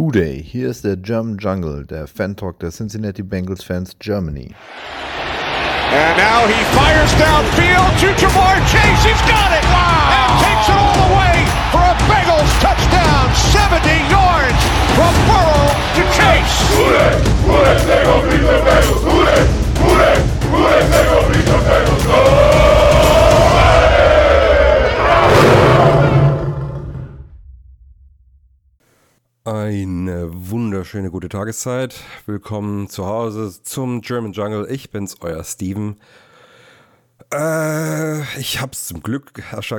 Who Day, hier ist der German Jungle, der Fan-Talk der Cincinnati Bengals Fans Germany. And now he fires downfield to Jamar Chase. He's got it! Wow! And takes it all the way for a Bengals touchdown. 70 yards from Burrow to Chase. Who Day, Who Day, they gon' beat the Bengals. Who Day, Who Day, Who Day, they gon' beat the Bengals. Eine wunderschöne gute Tageszeit. Willkommen zu Hause zum German Jungle. Ich bin's, euer Steven. Äh, ich hab's zum Glück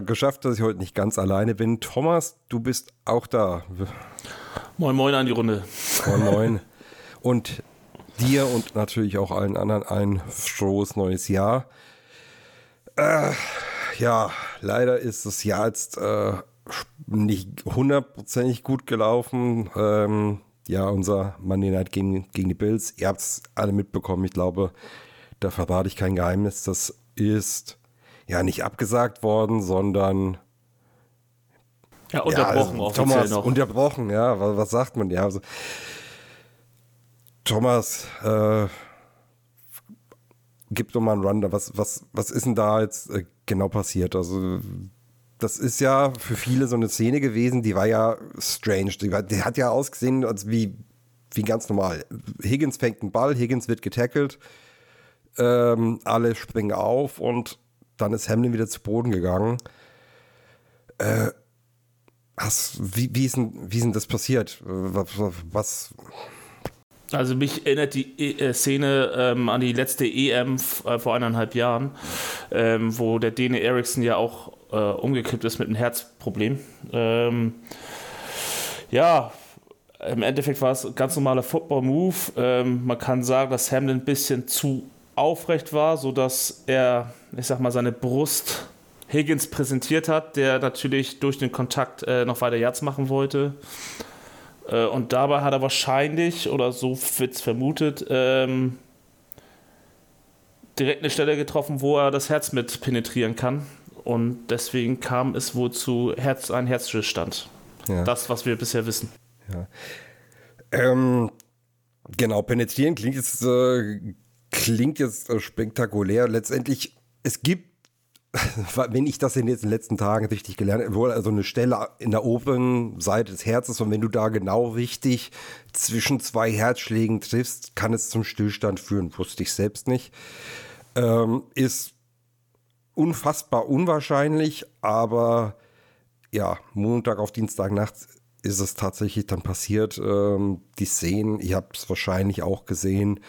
geschafft, dass ich heute nicht ganz alleine bin. Thomas, du bist auch da. Moin, moin an die Runde. Moin, moin. Und dir und natürlich auch allen anderen ein frohes neues Jahr. Äh, ja, leider ist das Jahr jetzt äh, nicht hundertprozentig gut gelaufen. Ähm, ja, unser Monday Night gegen, gegen die Bills. Ihr habt es alle mitbekommen. Ich glaube, da verrate ich kein Geheimnis. Das ist ja nicht abgesagt worden, sondern ja, unterbrochen ja, also, Thomas, noch. Unterbrochen, ja. Was, was, sagt man? Ja, also, Thomas, äh, gib doch mal einen Run. Was, was, was ist denn da jetzt äh, genau passiert? Also, das ist ja für viele so eine Szene gewesen, die war ja strange. Die, war, die hat ja ausgesehen als wie, wie ganz normal. Higgins fängt einen Ball, Higgins wird getackelt, ähm, alle springen auf und dann ist Hamlin wieder zu Boden gegangen. Äh, hast, wie, wie, ist denn, wie ist denn das passiert? Was, was also mich erinnert die e äh, Szene ähm, an die letzte EM äh, vor eineinhalb Jahren, ähm, wo der Dene Eriksson ja auch äh, umgekippt ist mit einem Herzproblem. Ähm, ja, im Endeffekt war es ein ganz normaler Football-Move. Ähm, man kann sagen, dass Hamlin ein bisschen zu aufrecht war, sodass er, ich sag mal, seine Brust Higgins präsentiert hat, der natürlich durch den Kontakt äh, noch weiter Yards machen wollte. Äh, und dabei hat er wahrscheinlich, oder so wird es vermutet, ähm, direkt eine Stelle getroffen, wo er das Herz mit penetrieren kann. Und deswegen kam es wohl zu Herz, ein Herzstillstand. Ja. Das, was wir bisher wissen. Ja. Ähm, genau, penetrieren klingt jetzt, äh, klingt jetzt äh, spektakulär. Letztendlich, es gibt, wenn ich das in den letzten Tagen richtig gelernt habe, wohl also eine Stelle in der oberen Seite des Herzens und wenn du da genau richtig zwischen zwei Herzschlägen triffst, kann es zum Stillstand führen. Wusste ich selbst nicht. Ähm, ist unfassbar unwahrscheinlich, aber ja, Montag auf Dienstagnacht ist es tatsächlich dann passiert. Ähm, die Szenen, ich habe es wahrscheinlich auch gesehen,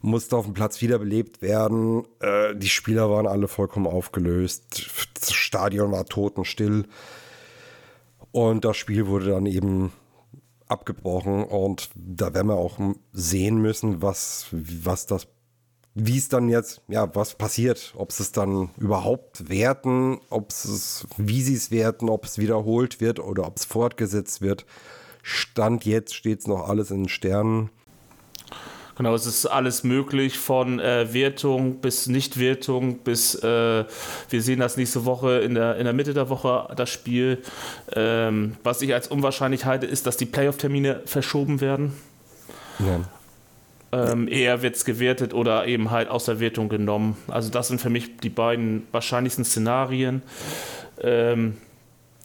musste auf dem Platz wiederbelebt werden. Äh, die Spieler waren alle vollkommen aufgelöst. Das Stadion war totenstill. Und das Spiel wurde dann eben abgebrochen. Und da werden wir auch sehen müssen, was, was das wie es dann jetzt, ja, was passiert, ob sie es dann überhaupt werten, ob es, wie sie es werten, ob es wiederholt wird oder ob es fortgesetzt wird. Stand jetzt steht es noch alles in den Sternen. Genau, es ist alles möglich von äh, Wertung bis Nichtwertung bis äh, wir sehen das nächste Woche in der, in der Mitte der Woche das Spiel. Ähm, was ich als unwahrscheinlich halte, ist, dass die Playoff-Termine verschoben werden. Ja. Ähm, eher wird es gewertet oder eben halt aus der Wertung genommen. Also das sind für mich die beiden wahrscheinlichsten Szenarien. Ähm,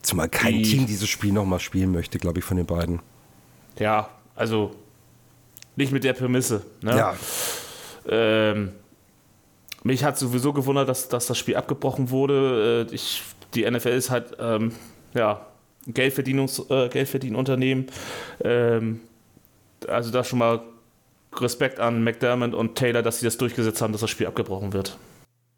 Zumal kein die, Team dieses Spiel nochmal spielen möchte, glaube ich, von den beiden. Ja, also nicht mit der Prämisse. Ne? Ja. Ähm, mich hat sowieso gewundert, dass, dass das Spiel abgebrochen wurde. Äh, ich, die NFL ist halt ähm, ja, Geldverdienungs, äh, Geldverdienunternehmen. Ähm, also da schon mal Respekt an McDermott und Taylor, dass sie das durchgesetzt haben, dass das Spiel abgebrochen wird.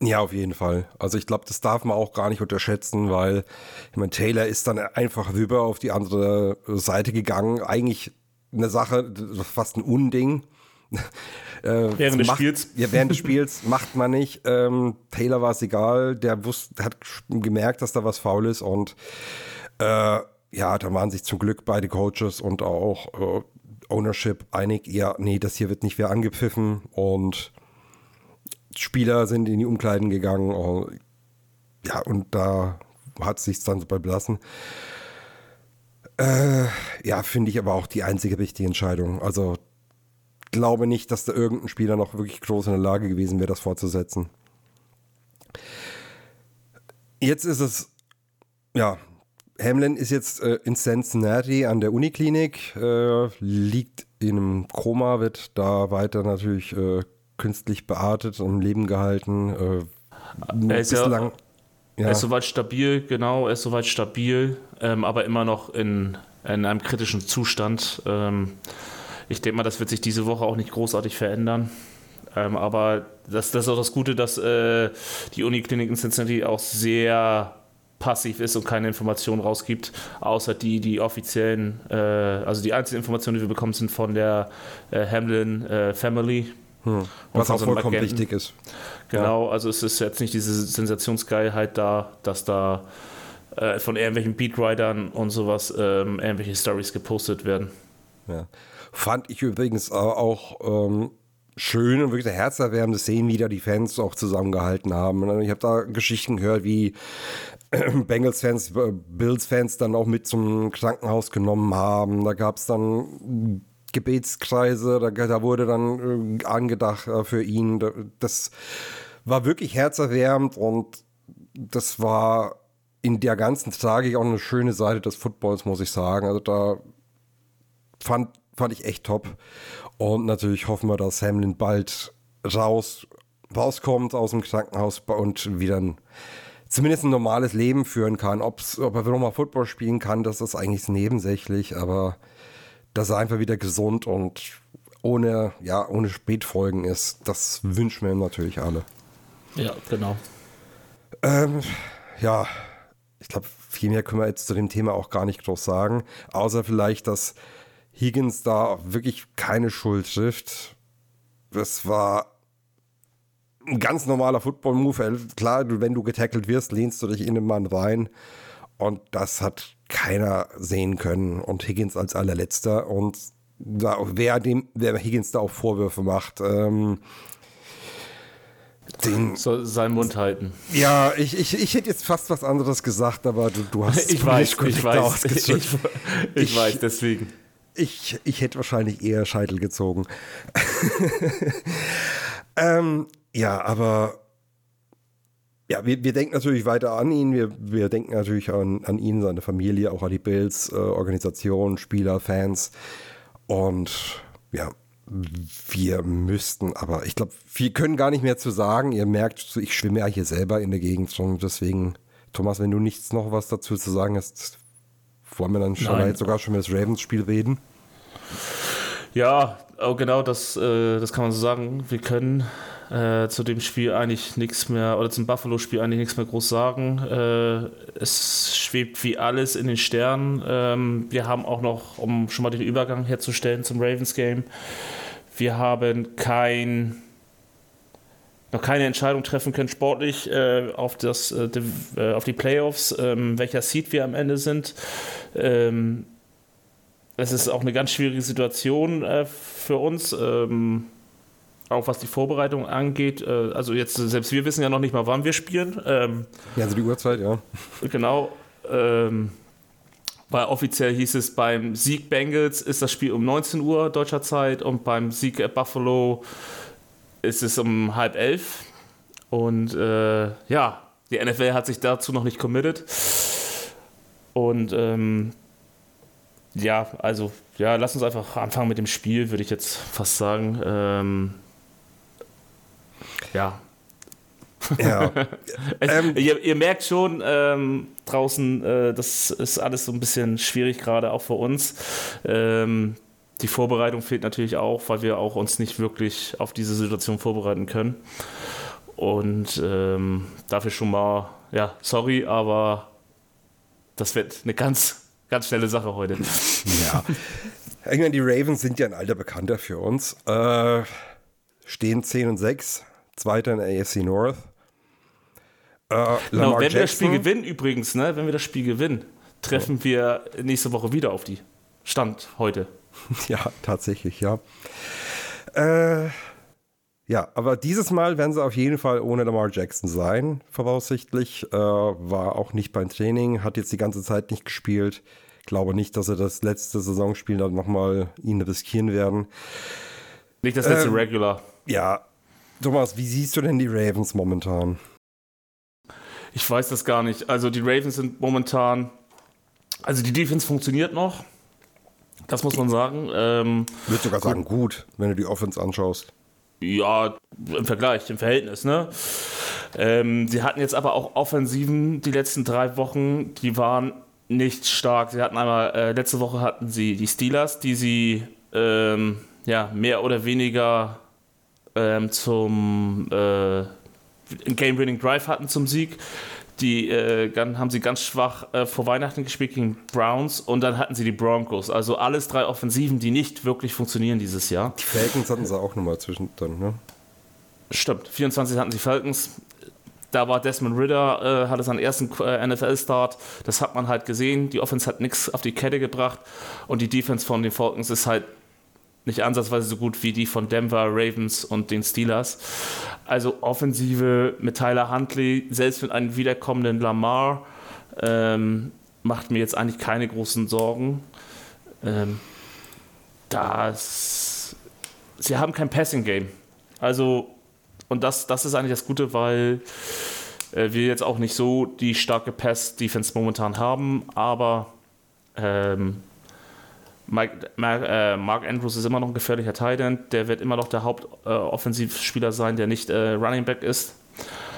Ja, auf jeden Fall. Also ich glaube, das darf man auch gar nicht unterschätzen, weil ich meine, Taylor ist dann einfach rüber auf die andere Seite gegangen. Eigentlich eine Sache, fast ein Unding. Äh, während des macht, Spiels. Ja, während des Spiels macht man nicht. Ähm, Taylor war es egal, der wusste, hat gemerkt, dass da was faul ist und äh, ja, da waren sich zum Glück beide Coaches und auch äh, Ownership einig, ja, nee, das hier wird nicht mehr angepfiffen und Spieler sind in die Umkleiden gegangen. Und, ja, und da hat es sich dann so belassen. Äh, ja, finde ich aber auch die einzige richtige Entscheidung. Also glaube nicht, dass da irgendein Spieler noch wirklich groß in der Lage gewesen wäre, das fortzusetzen. Jetzt ist es, ja, Hamlin ist jetzt äh, in Cincinnati an der Uniklinik, äh, liegt in einem Koma, wird da weiter natürlich äh, künstlich beatmet und im Leben gehalten. Äh, er ist bislang, ja, er ist soweit stabil, genau, er ist soweit stabil, ähm, aber immer noch in, in einem kritischen Zustand. Ähm, ich denke mal, das wird sich diese Woche auch nicht großartig verändern. Ähm, aber das, das, ist auch das Gute, dass äh, die Uniklinik in Cincinnati auch sehr passiv ist und keine Informationen rausgibt, außer die, die offiziellen, äh, also die einzigen Informationen, die wir bekommen, sind von der äh, Hamlin äh, Family. Hm. Was auch vollkommen Agenten. wichtig ist. Genau, ja. also es ist jetzt nicht diese Sensationsgeilheit da, dass da äh, von irgendwelchen Beatwritern und sowas ähm, irgendwelche Stories gepostet werden. Ja. Fand ich übrigens auch ähm, schön und wirklich herzerwärmende Szenen, wie da die Fans auch zusammengehalten haben. Ich habe da Geschichten gehört, wie Bengals-Fans, äh, Bills-Fans dann auch mit zum Krankenhaus genommen haben. Da gab es dann Gebetskreise, da, da wurde dann äh, angedacht äh, für ihn. Das war wirklich herzerwärmend und das war in der ganzen Tragik auch eine schöne Seite des Footballs, muss ich sagen. Also da fand, fand ich echt top. Und natürlich hoffen wir, dass Hamlin bald raus, rauskommt aus dem Krankenhaus und wieder ein, zumindest ein normales Leben führen kann. Ob's, ob er nochmal Football spielen kann, das ist eigentlich nebensächlich, aber dass er einfach wieder gesund und ohne, ja, ohne Spätfolgen ist, das wünschen wir ihm natürlich alle. Ja, genau. Ähm, ja, ich glaube, viel mehr können wir jetzt zu dem Thema auch gar nicht groß sagen, außer vielleicht, dass Higgins da wirklich keine Schuld trifft. Das war ein ganz normaler Football-Move. Klar, wenn du getackelt wirst, lehnst du dich in den Mann rein. Und das hat keiner sehen können. Und Higgins als allerletzter. Und da, wer, dem, wer Higgins da auch Vorwürfe macht, ähm, den, Soll seinen Mund halten. Ja, ich, ich, ich hätte jetzt fast was anderes gesagt, aber du, du hast ich weiß, ich weiß, ich, ich, ich, weiß, deswegen. Ich, ich hätte wahrscheinlich eher Scheitel gezogen. ähm, ja, aber ja, wir, wir denken natürlich weiter an ihn. Wir, wir denken natürlich an, an ihn, seine Familie, auch an die Bills, äh, Organisation, Spieler, Fans. Und ja, wir müssten, aber ich glaube, wir können gar nicht mehr zu sagen. Ihr merkt, ich schwimme ja hier selber in der Gegend schon. Deswegen, Thomas, wenn du nichts noch was dazu zu sagen hast, wollen wir dann schon jetzt sogar schon über das Ravens-Spiel reden? Ja, oh, genau, das, äh, das kann man so sagen. Wir können äh, zu dem Spiel eigentlich nichts mehr, oder zum Buffalo-Spiel eigentlich nichts mehr groß sagen. Äh, es schwebt wie alles in den Sternen. Ähm, wir haben auch noch, um schon mal den Übergang herzustellen zum Ravens-Game, wir haben kein noch keine Entscheidung treffen können sportlich äh, auf, das, äh, die, äh, auf die Playoffs, ähm, welcher Seed wir am Ende sind. Ähm, es ist auch eine ganz schwierige Situation äh, für uns, ähm, auch was die Vorbereitung angeht. Äh, also jetzt, selbst wir wissen ja noch nicht mal, wann wir spielen. Ähm, ja, also die Uhrzeit, ja. Genau. Ähm, weil offiziell hieß es, beim Sieg Bengals ist das Spiel um 19 Uhr deutscher Zeit und beim Sieg Buffalo ist es um halb elf. Und äh, ja, die NFL hat sich dazu noch nicht committed. Und ähm, ja, also, ja, lass uns einfach anfangen mit dem Spiel, würde ich jetzt fast sagen. Ähm, ja. Ja. ähm, ihr, ihr, merkt schon ähm, draußen, äh, das ist alles so ein bisschen schwierig, gerade auch für uns. Ähm, die Vorbereitung fehlt natürlich auch, weil wir auch uns nicht wirklich auf diese Situation vorbereiten können. Und ähm, dafür schon mal, ja, sorry, aber das wird eine ganz, ganz schnelle Sache heute. Ja. Meine, die Ravens sind ja ein alter Bekannter für uns. Äh, stehen 10 und 6, Zweiter in der AFC North. Äh, genau, wenn Jackson, wir das Spiel gewinnen, übrigens, ne, wenn wir das Spiel gewinnen, treffen ja. wir nächste Woche wieder auf die. Stand heute. Ja, tatsächlich, ja. Äh, ja, aber dieses Mal werden sie auf jeden Fall ohne Lamar Jackson sein, voraussichtlich. Äh, war auch nicht beim Training, hat jetzt die ganze Zeit nicht gespielt. Ich glaube nicht, dass sie das letzte Saisonspiel dann nochmal ihn riskieren werden. Nicht das letzte Ähm, Regular. Ja, Thomas, wie siehst du denn die Ravens momentan? Ich weiß das gar nicht. Also die Ravens sind momentan. Also die Defense funktioniert noch. Das muss man sagen. Ähm, Ich würde sogar sagen, gut, wenn du die Offense anschaust. ja, im Vergleich, im Verhältnis, ne? Ähm, sie hatten jetzt aber auch Offensiven die letzten drei Wochen, die waren nicht stark. Sie hatten einmal, äh, letzte Woche hatten sie die Steelers, die sie ähm, ja, mehr oder weniger ähm, zum äh, Game-Winning Drive hatten zum Sieg. Die äh, dann haben sie ganz schwach äh, vor Weihnachten gespielt gegen Browns und dann hatten sie die Broncos. Also alles drei Offensiven, die nicht wirklich funktionieren dieses Jahr. Die Falcons hatten sie auch nochmal zwischendrin, ne? Stimmt, 24 hatten sie Falcons. Da war Desmond Ritter, äh, hatte seinen ersten äh, NFL-Start. Das hat man halt gesehen. Die Offense hat nichts auf die Kette gebracht. Und die Defense von den Falcons ist halt nicht ansatzweise so gut wie die von Denver, Ravens und den Steelers. Also Offensive mit Tyler Huntley, selbst mit einem wiederkommenden Lamar, ähm, macht mir jetzt eigentlich keine großen Sorgen. Ähm, das, sie haben kein Passing-Game. Also, und das, das ist eigentlich das Gute, weil äh, wir jetzt auch nicht so die starke Pass-Defense momentan haben, aber ähm, Mike, Mark, äh, Mark Andrews ist immer noch ein gefährlicher Tight End. Der wird immer noch der Hauptoffensivspieler sein, der nicht äh, Running Back ist.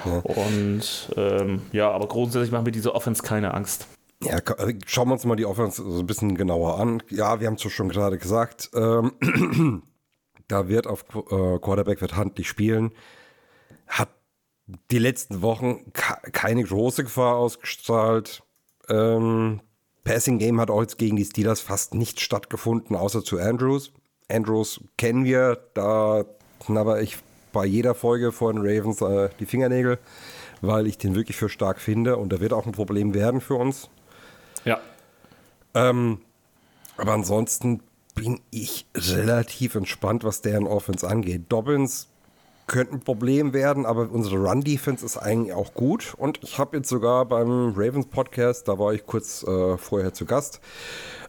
Und ähm, ja, aber grundsätzlich machen wir diese Offense keine Angst. Ja, äh, schauen wir uns mal die Offense so ein bisschen genauer an. Ja, wir haben es ja schon gerade gesagt. Ähm, da wird auf äh, Quarterback wird Huntley spielen. Hat die letzten Wochen keine große Gefahr ausgestrahlt. Ähm, Passing Game hat auch jetzt gegen die Steelers fast nicht stattgefunden, außer zu Andrews. Andrews kennen wir, da knabber ich bei jeder Folge von Ravens äh, die Fingernägel, weil ich den wirklich für stark finde und da wird auch ein Problem werden für uns. Ja. Ähm, aber ansonsten bin ich relativ entspannt, was deren Offense angeht. Dobbins könnte ein Problem werden, aber unsere Run-Defense ist eigentlich auch gut. Und ich habe jetzt sogar beim Ravens Podcast, da war ich kurz äh, vorher zu Gast,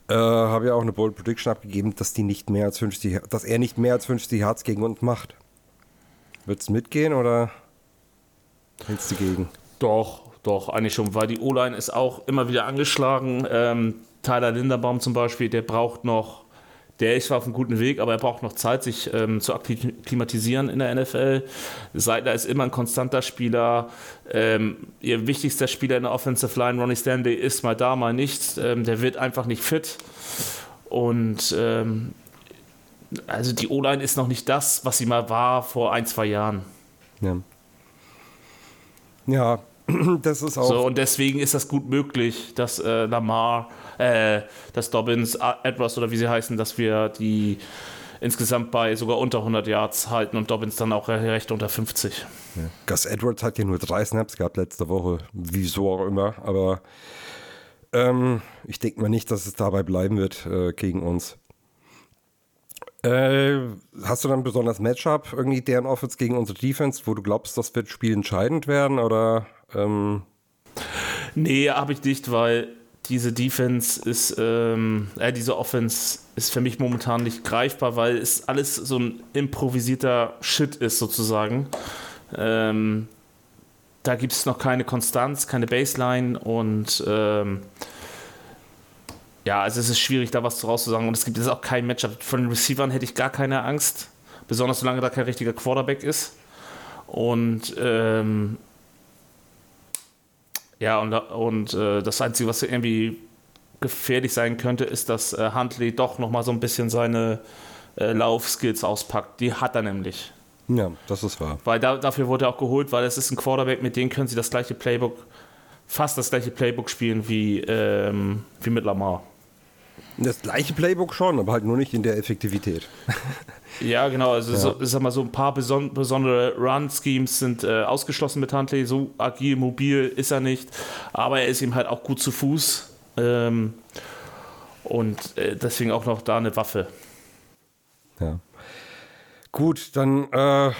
äh, habe ja auch eine Bold Prediction abgegeben, dass die nicht mehr als 50, dass er nicht mehr als 50 Yards gegen uns macht. Wird's mitgehen oder hältst du gegen? Doch, doch, eigentlich schon, weil die O-Line ist auch immer wieder angeschlagen. Ähm, Tyler Linderbaum zum Beispiel, der braucht noch, der ist zwar auf einem guten Weg, aber er braucht noch Zeit, sich ähm, zu akklimatisieren in der NFL. Seidler ist immer ein konstanter Spieler. Ähm, ihr wichtigster Spieler in der Offensive Line, Ronnie Stanley, ist mal da, mal nicht. Ähm, der wird einfach nicht fit. Und ähm, also die O-Line ist noch nicht das, was sie mal war vor ein, zwei Jahren. Ja. Ja, das ist auch. So, und deswegen ist das gut möglich, dass äh, Lamar, äh, dass Dobbins, A- Edwards oder wie sie heißen, dass wir die insgesamt bei sogar unter 100 Yards halten und Dobbins dann auch recht unter 50. Gus Edwards hat ja nur drei Snaps gehabt letzte Woche, wieso auch immer, aber ähm, ich denke mal nicht, dass es dabei bleiben wird äh, gegen uns. Äh, hast du dann ein besonders Matchup, irgendwie deren Offense gegen unsere Defense, wo du glaubst, das wird spielentscheidend werden oder ähm, Nee, habe ich nicht, weil diese Defense ist, ähm, äh, diese Offense ist für mich momentan nicht greifbar, weil es alles so ein improvisierter Shit ist sozusagen. Ähm, da gibt es noch keine Konstanz, keine Baseline und ähm, ja, also es ist schwierig, da was draus zu sagen. Und es gibt jetzt auch kein Matchup. Von den Receivern hätte ich gar keine Angst, besonders solange da kein richtiger Quarterback ist. Und ähm, ja, und, und äh, das Einzige, was irgendwie gefährlich sein könnte, ist, dass äh, Huntley doch nochmal so ein bisschen seine äh, Laufskills auspackt. Die hat er nämlich. ja, das ist wahr. Weil da, dafür wurde er auch geholt, weil es ist ein Quarterback, mit dem können sie das gleiche Playbook, fast das gleiche Playbook spielen wie, ähm, wie mit Lamar. Das gleiche Playbook schon, aber halt nur nicht in der Effektivität. Ja, genau. Also So, ich sag mal, so ein paar beson besondere Run-Schemes sind äh, ausgeschlossen mit Huntley. So agil, mobil ist er nicht. Aber er ist ihm halt auch gut zu Fuß. Ähm, und äh, deswegen auch noch da eine Waffe. Ja. Gut, dann, äh,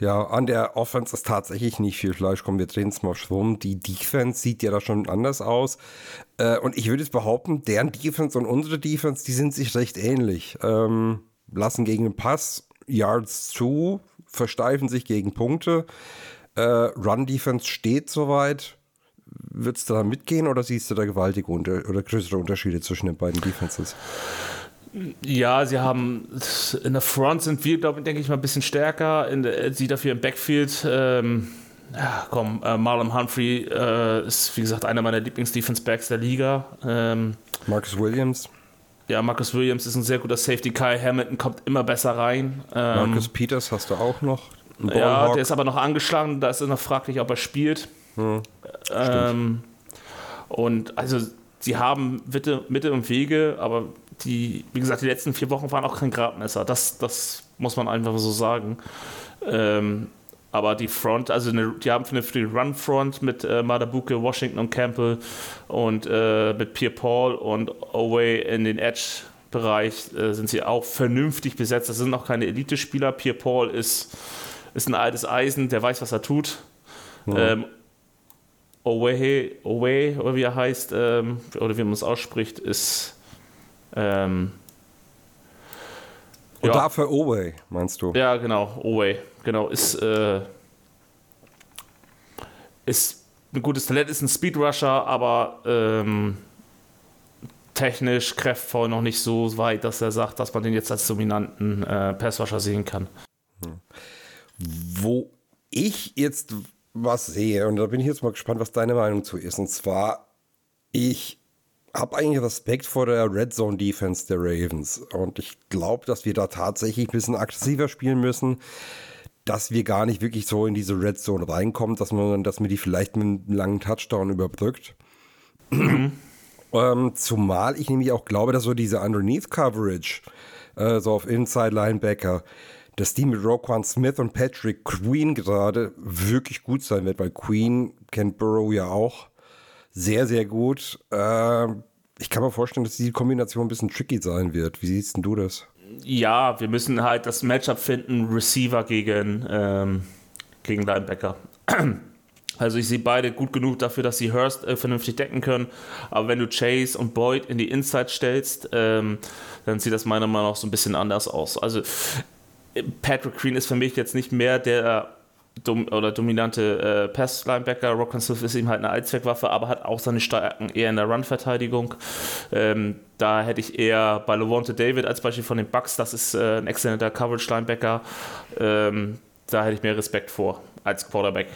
ja, an der Offense ist tatsächlich nicht viel Fleisch. Komm, wir drehen es mal rum. Die Defense sieht ja da schon anders aus. Äh, und ich würde jetzt behaupten, deren Defense und unsere Defense, die sind sich recht ähnlich. Ähm, lassen gegen den Pass Yards zu, versteifen sich gegen Punkte. Äh, Run-Defense steht soweit. Würdest du da mitgehen oder siehst du da gewaltige Unter oder größere Unterschiede zwischen den beiden Defenses? Ja, sie haben in der Front sind wir, glaube ich, denke ich mal ein bisschen stärker. In der, sie dafür im Backfield. Ähm, ja, komm, äh, Marlon Humphrey äh, ist, wie gesagt, einer meiner Lieblings-Defense-Backs der Liga. Ähm, Marcus Williams. Ja, Marcus Williams ist ein sehr guter Safety. Kai Hamilton kommt immer besser rein. Ähm, Marcus Peters hast du auch noch. Ja, der ist aber noch angeschlagen. Da ist es noch fraglich, ob er spielt. Hm, ähm, und also, sie haben Mitte, Mitte und Wege, aber die, wie gesagt, die letzten vier Wochen waren auch kein Gradmesser. Das, das muss man einfach so sagen. Ähm, aber die Front, also eine, die haben für die Run-Front mit äh, Madabuke, Washington und Campbell und äh, mit Pierre Paul und Away in den Edge-Bereich äh, sind sie auch vernünftig besetzt. Das sind noch keine Elite-Spieler. Pierre Paul ist, ist ein altes Eisen, der weiß, was er tut. Ja. Ähm, Owe, Owe, oder wie er heißt, ähm, oder wie man es ausspricht, ist ähm, und ja. dafür Owe, meinst du? Ja, genau, Owe. Genau, ist, äh, ist ein gutes Talent, ist ein Speedrusher, aber ähm, technisch, kräftvoll noch nicht so weit, dass er sagt, dass man den jetzt als dominanten äh, Passrusher sehen kann. Hm. Wo ich jetzt was sehe, und da bin ich jetzt mal gespannt, was deine Meinung zu ist, und zwar, ich habe eigentlich Respekt vor der Red Zone Defense der Ravens. Und ich glaube, dass wir da tatsächlich ein bisschen aggressiver spielen müssen, dass wir gar nicht wirklich so in diese Red Zone reinkommen, dass man, dass man die vielleicht mit einem langen Touchdown überbrückt. Mhm. ähm, zumal ich nämlich auch glaube, dass so diese Underneath Coverage, äh, so auf Inside Linebacker, dass die mit Roquan Smith und Patrick Queen gerade wirklich gut sein wird, weil Queen kennt Burrow ja auch sehr, sehr gut. Äh, ich kann mir vorstellen, dass die Kombination ein bisschen tricky sein wird. Wie siehst du das? Ja, wir müssen halt das Matchup finden, Receiver gegen, ähm, gegen Linebacker. Also ich sehe beide gut genug dafür, dass sie Hurst äh, vernünftig decken können. Aber wenn du Chase und Boyd in die Inside stellst, ähm, dann sieht das meiner Meinung nach so ein bisschen anders aus. Also Patrick Green ist für mich jetzt nicht mehr der dom oder dominante äh, Pass-Linebacker. Rockman Smith ist eben halt eine Allzweckwaffe, aber hat auch seine Stärken eher in der Run-Verteidigung. Ähm, da hätte ich eher bei Levante David als Beispiel von den Bucks, das ist äh, ein exzellenter Coverage-Linebacker. Ähm, da hätte ich mehr Respekt vor als Quarterback.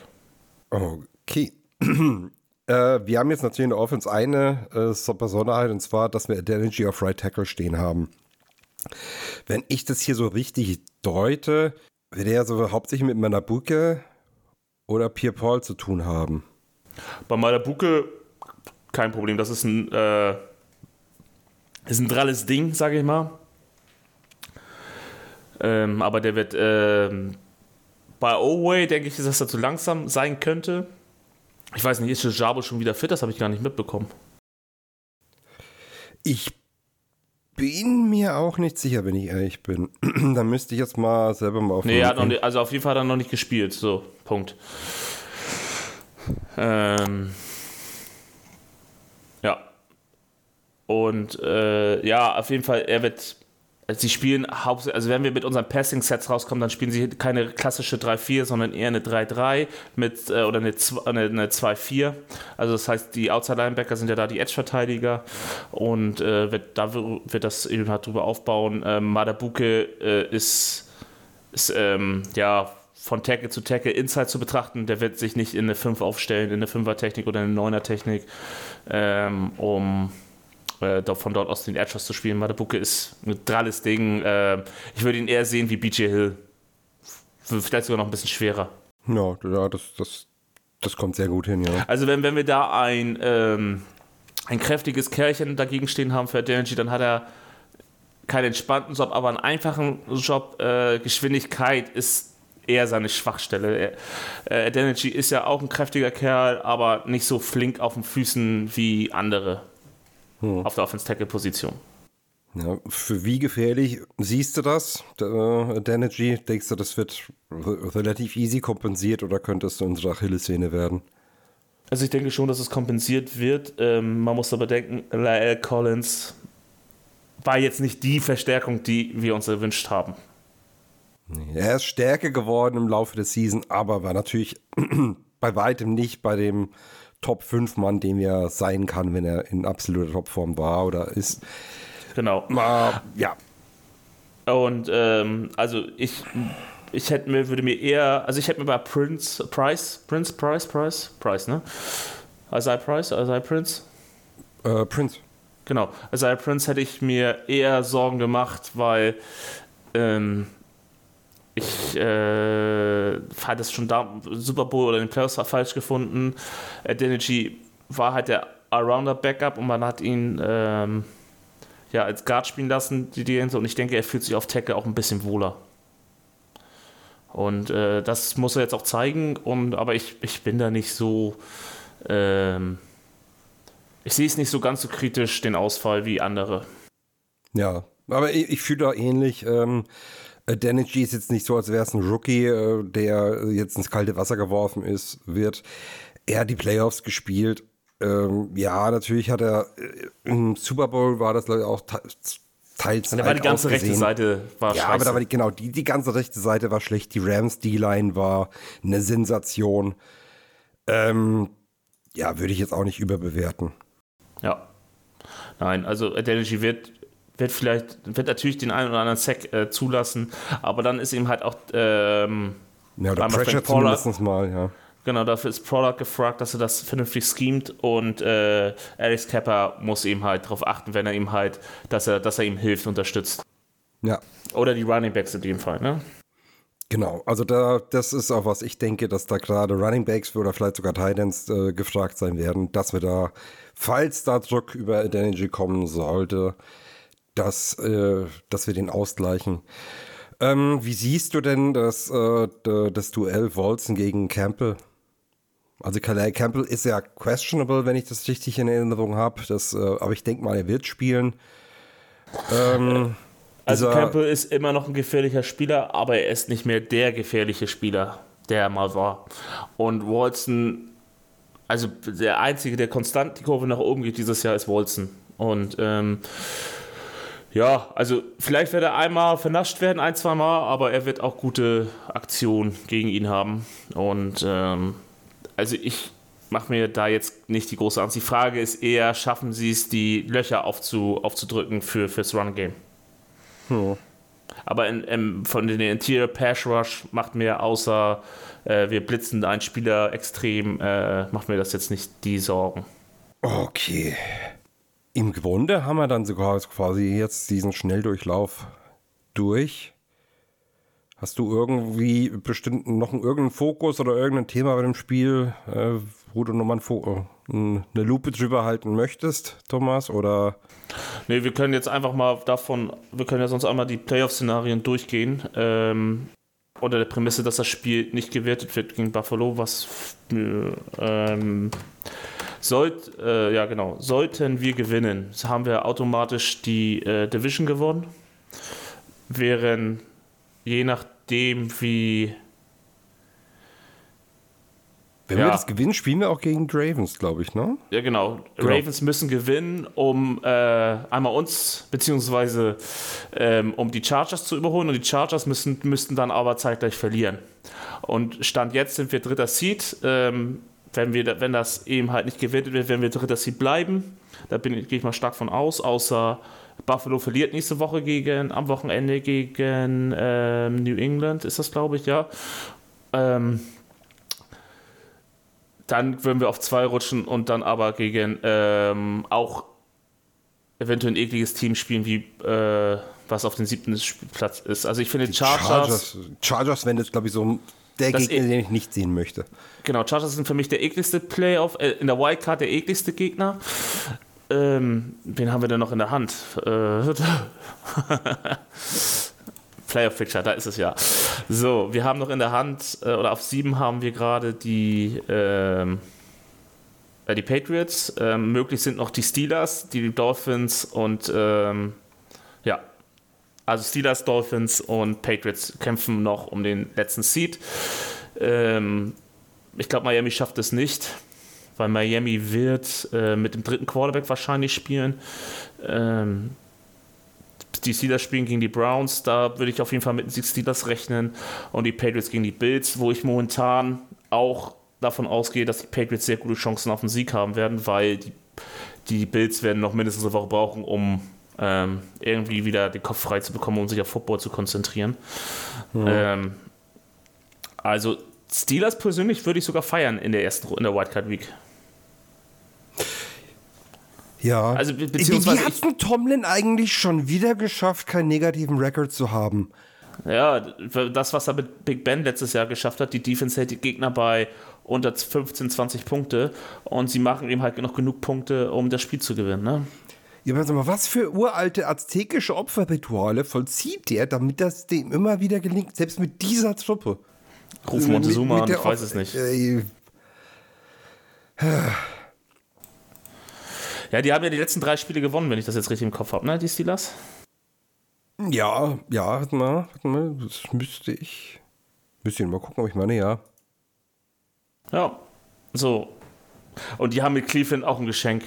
Okay. Äh, wir haben jetzt natürlich in der Offense eine äh, Besonderheit und zwar, dass wir Identity of Right Tackle stehen haben. Wenn ich das hier so richtig deute, wird er so hauptsächlich mit Manabuke oder Pierre Paul zu tun haben? Bei Manabuke kein Problem. Das ist ein, äh, ist ein dralles Ding, sage ich mal. Ähm, aber der wird ähm, bei Oway, denke ich, dass er zu langsam sein könnte. Ich weiß nicht, ist Jabo schon wieder fit? Das habe ich gar nicht mitbekommen. Ich bin mir auch nicht sicher, wenn ich ehrlich bin. da müsste ich jetzt mal selber mal auf. Nee, er hat noch nicht, also auf jeden Fall hat er noch nicht gespielt. So, Punkt. Ähm, ja. Und äh, ja, auf jeden Fall, er wird sie spielen hauptsächlich, also wenn wir mit unseren Passing-Sets rauskommen, dann spielen sie keine klassische 3-4, sondern eher eine 3-3 mit äh, oder eine, eine, eine 2-4. Also das heißt, die Outside-Linebacker sind ja da die Edge-Verteidiger und äh, wird, da wird das eben halt drüber aufbauen. Ähm, Madabuke äh, ist, ist ähm, ja von Tackle zu Tackle Inside zu betrachten. Der wird sich nicht in eine 5 aufstellen, in eine 5er-Technik oder eine 9er-Technik, ähm, um äh, von dort aus den Edgers zu spielen. Madabuke ist ein dralles Ding. Äh, ich würde ihn eher sehen wie BJ Hill. Vielleicht sogar noch ein bisschen schwerer. Ja, das, das, das kommt sehr gut hin, ja. Also wenn, wenn wir da ein, ähm, ein kräftiges Kerlchen dagegen stehen haben für Energy, dann hat er keinen entspannten Job, aber einen einfachen Job. Äh, Geschwindigkeit ist eher seine Schwachstelle. Äh, Energy ist ja auch ein kräftiger Kerl, aber nicht so flink auf den Füßen wie andere hm. auf der Offense-Tackle-Position. Ja, für wie gefährlich siehst du das, äh, Energy? Denkst du, das wird relativ easy kompensiert oder könnte es unsere Achillessehne werden? Also ich denke schon, dass es kompensiert wird. Ähm, man muss aber denken, Lyle Collins war jetzt nicht die Verstärkung, die wir uns erwünscht haben. Er ist stärker geworden im Laufe der Season, aber war natürlich bei weitem nicht bei dem Top 5 Mann, dem er sein kann, wenn er in absoluter Topform war oder ist. Genau. Äh, ja. Und ähm, also ich, ich hätte mir, würde mir eher, also ich hätte mir bei Prince, Price, Prince, Price, Price, Price, ne? Isaiah Price, Isaiah Prince? Äh, Prince. Genau. Isaiah Prince hätte ich mir eher Sorgen gemacht, weil ähm, ich äh, hatte es schon da Super Bowl oder den Playoffs falsch gefunden. Identity war halt der Arounder Backup und man hat ihn ähm, ja, als Guard spielen lassen, die Dienste, und ich denke, er fühlt sich auf Tackle auch ein bisschen wohler. Und äh, das muss er jetzt auch zeigen, und, aber ich, ich bin da nicht so. Ähm, ich sehe es nicht so ganz so kritisch, den Ausfall, wie andere. Ja, aber ich, ich fühle da ähnlich. Ähm, Danichi ist jetzt nicht so, als wäre es ein Rookie, äh, der jetzt ins kalte Wasser geworfen ist, wird. Er hat die Playoffs gespielt ähm, ja, natürlich hat er äh, im Super Bowl war das auch teils. Und da war die ganze ausgesehen. rechte Seite war Ja, scheiße. aber da war die, genau, die, die ganze rechte Seite war schlecht. Die Rams D-Line war eine Sensation. Ähm, ja, würde ich jetzt auch nicht überbewerten. Ja. Nein, also Adeligi wird, wird vielleicht, wird natürlich den einen oder anderen Sack äh, zulassen, aber dann ist ihm halt auch ähm, ja, oder Pressure zumindest mal, ja. Genau, dafür ist Product gefragt, dass er das vernünftig schemt und äh, Alex Kepper muss ihm halt darauf achten, wenn er ihm halt, dass er, dass er ihm hilft, unterstützt. Ja. Oder die Running Backs in dem Fall, ne? Genau, also da, das ist auch was ich denke, dass da gerade Running Backs oder vielleicht sogar Titans äh, gefragt sein werden, dass wir da, falls da Druck über Identity kommen sollte, dass, äh, dass wir den ausgleichen. Ähm, wie siehst du denn das, äh, das Duell Wolzen gegen Campbell? Also Calais Campbell ist ja questionable, wenn ich das richtig in Erinnerung habe. äh, aber ich denke mal, er wird spielen. Ähm, also Campbell ist immer noch ein gefährlicher Spieler, aber er ist nicht mehr der gefährliche Spieler, der er mal war. Und Walton, also der einzige, der konstant die Kurve nach oben geht dieses Jahr, ist Walton. Und ähm, ja, also vielleicht wird er einmal vernascht werden, ein, zwei Mal, aber er wird auch gute Aktionen gegen ihn haben. Und ähm, also ich mache mir da jetzt nicht die große Angst. Die Frage ist eher, schaffen sie es, die Löcher aufzu, aufzudrücken für, fürs Run-Game? Hm. Aber in, in, von den Interior Pass Rush macht mir außer äh, wir blitzen einen Spieler extrem, äh, macht mir das jetzt nicht die Sorgen. Okay. Im Grunde haben wir dann sogar quasi jetzt diesen Schnelldurchlauf durch. Hast du irgendwie bestimmt noch irgendeinen Fokus oder irgendein Thema bei dem Spiel, äh, wo du nochmal äh, eine Lupe drüber halten möchtest, Thomas? Oder? Nee, wir können jetzt einfach mal davon, wir können ja sonst einmal die Playoff-Szenarien durchgehen. Ähm, unter der Prämisse, dass das Spiel nicht gewertet wird gegen Buffalo, was ähm, sollt, äh, ja genau, sollten wir gewinnen, haben wir automatisch die äh, Division gewonnen. Wären je nach dem, wie. Wenn ja. wir das gewinnen, spielen wir auch gegen Ravens, glaube ich, ne? Ja, genau. genau. Ravens müssen gewinnen, um äh, einmal uns, beziehungsweise ähm, um die Chargers zu überholen und die Chargers müssen, müssten dann aber zeitgleich verlieren. Und Stand jetzt sind wir dritter Seed. Ähm, wenn, wir, wenn das eben halt nicht gewinnt wird, werden wir dritter Seed bleiben. Da gehe ich mal stark von aus, außer Buffalo verliert nächste Woche gegen, am Wochenende gegen ähm, New England, ist das, glaube ich, ja. Ähm, dann würden wir auf zwei rutschen und dann aber gegen ähm, auch eventuell ein ekliges Team spielen, wie äh, was auf dem siebten Platz ist. Also ich finde Chargers. Chargers, Chargers wenn das, glaube ich, so der Gegner, e den ich nicht sehen möchte. Genau, Chargers sind für mich der ekligste Playoff, äh, in der Wildcard der ekligste Gegner. Ähm, wen haben wir denn noch in der Hand? Äh, Playoff Picture, da ist es ja. So, wir haben noch in der Hand, äh, oder auf sieben haben wir gerade die, ähm, die Patriots. Ähm, möglich sind noch die Steelers, die Dolphins und ähm, Also Steelers, Dolphins und Patriots kämpfen noch um den letzten Seed. Ähm, ich glaube, Miami schafft es nicht, weil Miami wird äh, mit dem dritten Quarterback wahrscheinlich spielen. Ähm, die Steelers spielen gegen die Browns, da würde ich auf jeden Fall mit den Steelers rechnen. Und die Patriots gegen die Bills, wo ich momentan auch davon ausgehe, dass die Patriots sehr gute Chancen auf den Sieg haben werden, weil die, die Bills werden noch mindestens eine Woche brauchen, um ähm, irgendwie wieder den Kopf frei zu bekommen, um sich auf Football zu konzentrieren. Mhm. Ähm, also Steelers persönlich würde ich sogar feiern in der ersten in der Wildcard Week. Ja. Also beziehungsweise wie hat denn Tomlin eigentlich schon wieder geschafft, keinen negativen Rekord zu haben? Ja, das, was er mit Big Ben letztes Jahr geschafft hat, die Defense hält die Gegner bei unter 15, 20 Punkte und sie machen ihm halt noch genug Punkte, um das Spiel zu gewinnen. Ne? Ja, aber mal, was für uralte aztekische Opferrituale vollzieht der, damit das dem immer wieder gelingt, selbst mit dieser Truppe? Ruf Montezuma an, ich weiß es nicht. Äh, ja, die haben ja die letzten drei Spiele gewonnen, wenn ich das jetzt richtig im Kopf habe, ne, die Steelers? Ja, ja, warte mal, warte mal, das müsste ich. Müsste ich mal gucken, ob ich meine, ja. Ja, so. Und die haben mit Cleveland auch ein Geschenk.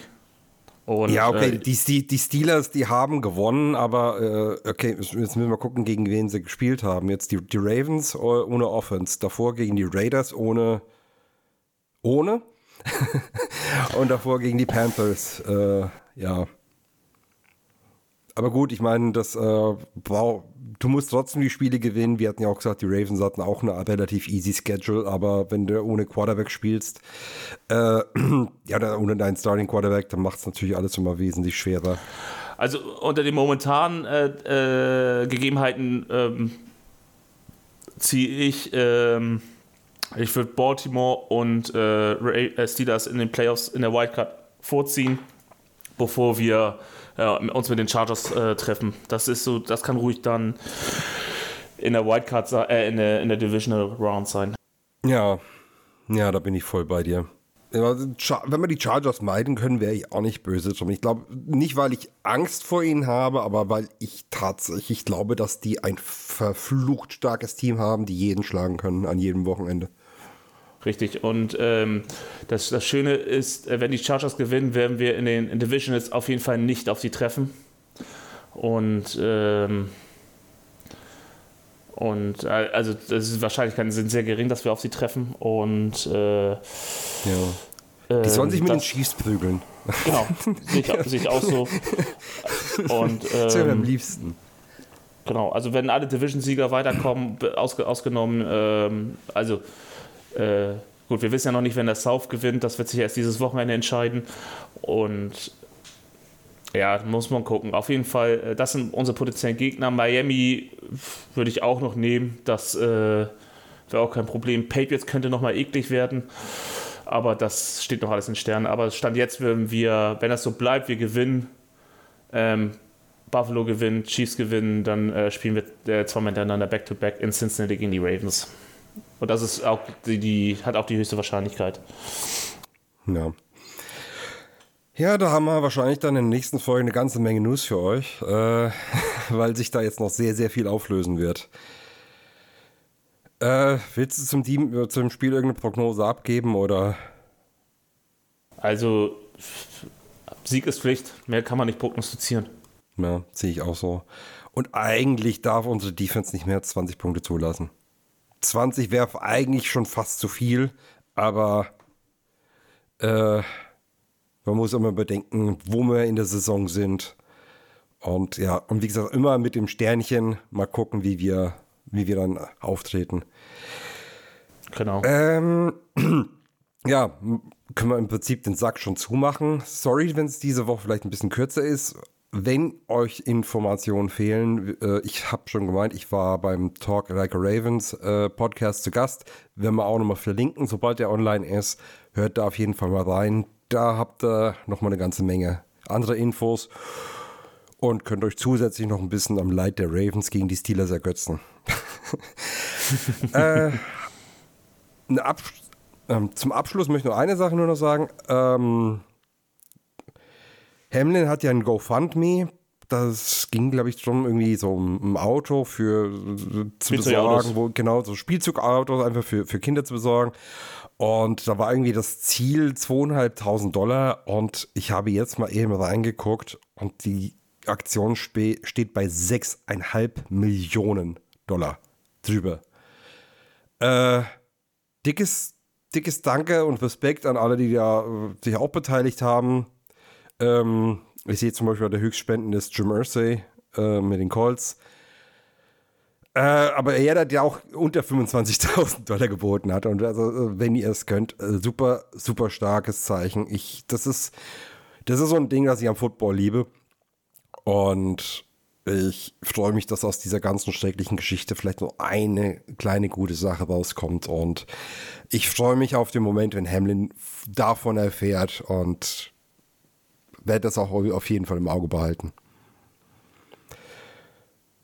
Und, ja, okay, äh, die, die Steelers, die haben gewonnen, aber äh, okay, jetzt müssen wir mal gucken, gegen wen sie gespielt haben. Jetzt die, die Ravens ohne Offense, davor gegen die Raiders ohne ohne und davor gegen die Panthers. Äh, ja, aber gut, ich meine, das äh, wow, du musst trotzdem die Spiele gewinnen. Wir hatten ja auch gesagt, die Ravens hatten auch eine relativ easy Schedule, aber wenn du ohne Quarterback spielst, äh, ja, ohne deinen Starting Quarterback, dann macht es natürlich alles immer wesentlich schwerer. Also unter den momentanen äh, äh Gegebenheiten ähm, ziehe ich, ähm, ich würde Baltimore und äh, äh, Steelers in den Playoffs in der Wildcard vorziehen, bevor wir ja, uns mit den Chargers äh, treffen. Das ist so, das kann ruhig dann in der Wildcard, äh, in der, in der Divisional Round sein. Ja, ja, da bin ich voll bei dir. Wenn wir die Chargers meiden können, wäre ich auch nicht böse drum. Ich glaube, nicht weil ich Angst vor ihnen habe, aber weil ich tatsächlich glaube, dass die ein verflucht starkes Team haben, die jeden schlagen können an jedem Wochenende. Richtig. Und ähm, das, das Schöne ist, äh, wenn die Chargers gewinnen, werden wir in den Divisionals auf jeden Fall nicht auf sie treffen. Und ähm, und äh, also ist Wahrscheinlichkeiten sind sehr gering, dass wir auf sie treffen. Und äh, ja. Die sollen sich mit das, den Chiefs prügeln. Genau, sehe ich, seh ich auch so. Und, ähm, das wäre am liebsten. Genau, also wenn alle Division-Sieger weiterkommen, ausge, ausgenommen, ähm, also äh, gut, wir wissen ja noch nicht, wenn der South gewinnt. Das wird sich erst dieses Wochenende entscheiden. Und ja, muss man gucken. Auf jeden Fall, äh, das sind unsere potenziellen Gegner. Miami würde ich auch noch nehmen. Das äh, wäre auch kein Problem. Patriots könnte nochmal eklig werden. Aber das steht noch alles in Sternen. Aber Stand jetzt würden wir, wenn das so bleibt, wir gewinnen. Ähm, Buffalo gewinnt, Chiefs gewinnen, dann äh, spielen wir äh, zweimal hintereinander Back-to-Back in Cincinnati gegen die Ravens. Und das ist auch die, die hat auch die höchste Wahrscheinlichkeit. Ja. Ja, da haben wir wahrscheinlich dann in der nächsten Folge eine ganze Menge News für euch, äh, weil sich da jetzt noch sehr, sehr viel auflösen wird. Äh, willst du zum, Team, zum Spiel irgendeine Prognose abgeben oder? Also, Sieg ist Pflicht, mehr kann man nicht prognostizieren. Ja, sehe ich auch so. Und eigentlich darf unsere Defense nicht mehr als 20 Punkte zulassen. 20 wäre eigentlich schon fast zu viel, aber äh, man muss immer bedenken, wo wir in der Saison sind. Und ja, und wie gesagt, immer mit dem Sternchen mal gucken, wie wir, wie wir dann auftreten. Genau. Ähm, ja, können wir im Prinzip den Sack schon zumachen. Sorry, wenn es diese Woche vielleicht ein bisschen kürzer ist. Wenn euch Informationen fehlen, äh, ich habe schon gemeint, ich war beim Talk Like a Ravens äh, Podcast zu Gast. Werden wir auch nochmal verlinken, sobald der online ist. Hört da auf jeden Fall mal rein. Da habt ihr nochmal eine ganze Menge andere Infos und könnt euch zusätzlich noch ein bisschen am Leid der Ravens gegen die Steelers ergötzen. äh, Ab ähm, zum Abschluss möchte ich noch eine Sache nur noch sagen. Ähm, Hamlin hat ja ein GoFundMe das ging, glaube ich, schon irgendwie so um ein Auto für zu besorgen, wo genau so Spielzeugautos einfach für, für Kinder zu besorgen. Und da war irgendwie das Ziel zweieinhalbtausend Dollar und ich habe jetzt mal eben reingeguckt und die Aktion steht bei sechseinhalb Millionen Dollar drüber. Äh, dickes, dickes Danke und Respekt an alle, die da äh, sich auch beteiligt haben. Ähm, ich sehe zum Beispiel, der Höchstspenden ist Jim Irsay äh, mit den Colts. Äh, aber er hat ja auch unter 25.000 Dollar geboten hat. Und also, äh, wenn ihr es könnt, äh, super, super starkes Zeichen. Ich, das ist, das ist so ein Ding, das ich am Football liebe. Und ich freue mich, dass aus dieser ganzen schrecklichen Geschichte vielleicht noch eine kleine gute Sache rauskommt. Und ich freue mich auf den Moment, wenn Hamlin davon erfährt und werde das auch auf jeden Fall im Auge behalten.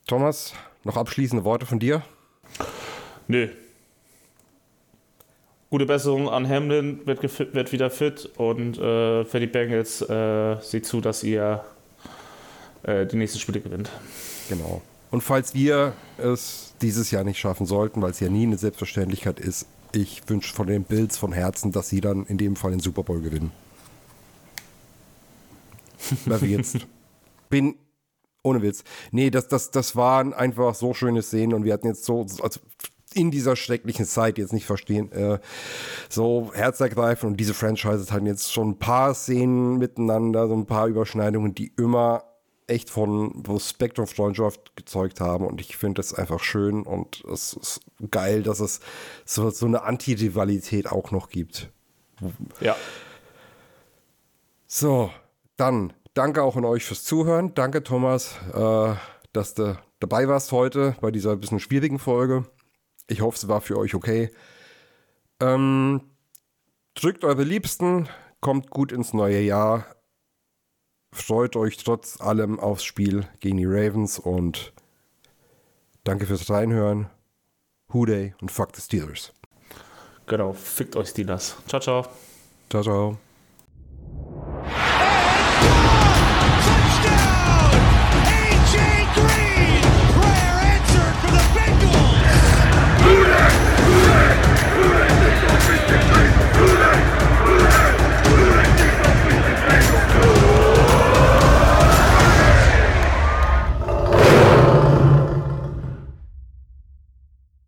Thomas, noch abschließende Worte von dir? Nö. Gute Besserung an Hamlin, wird, wird wieder fit und äh, für die Bengals äh, sieht zu, dass ihr äh, die nächsten Spiele gewinnt. Genau. Und falls wir es dieses Jahr nicht schaffen sollten, weil es ja nie eine Selbstverständlichkeit ist, ich wünsche von den Bills von Herzen, dass sie dann in dem Fall den Super Bowl gewinnen. Jetzt? Bin ohne Witz. Nee, das, das, das waren einfach so schöne Szenen und wir hatten jetzt so, also in dieser schrecklichen Zeit jetzt nicht verstehen, äh, so herzergreifend und diese Franchises hatten jetzt schon ein paar Szenen miteinander, so ein paar Überschneidungen, die immer echt von Respekt und Freundschaft gezeugt haben und ich finde das einfach schön und es ist geil, dass es so, so eine Anti-Rivalität auch noch gibt. Ja. So, dann danke auch an euch fürs Zuhören. Danke, Thomas, äh, dass du dabei warst heute bei dieser bisschen schwierigen Folge. Ich hoffe, es war für euch okay. Ähm, drückt eure Liebsten, kommt gut ins neue Jahr. Freut euch trotz allem aufs Spiel gegen die Ravens und danke fürs Reinhören. Who Day und fuck the Steelers. Genau, fickt euch Steelers. Ciao, ciao. Ciao, ciao.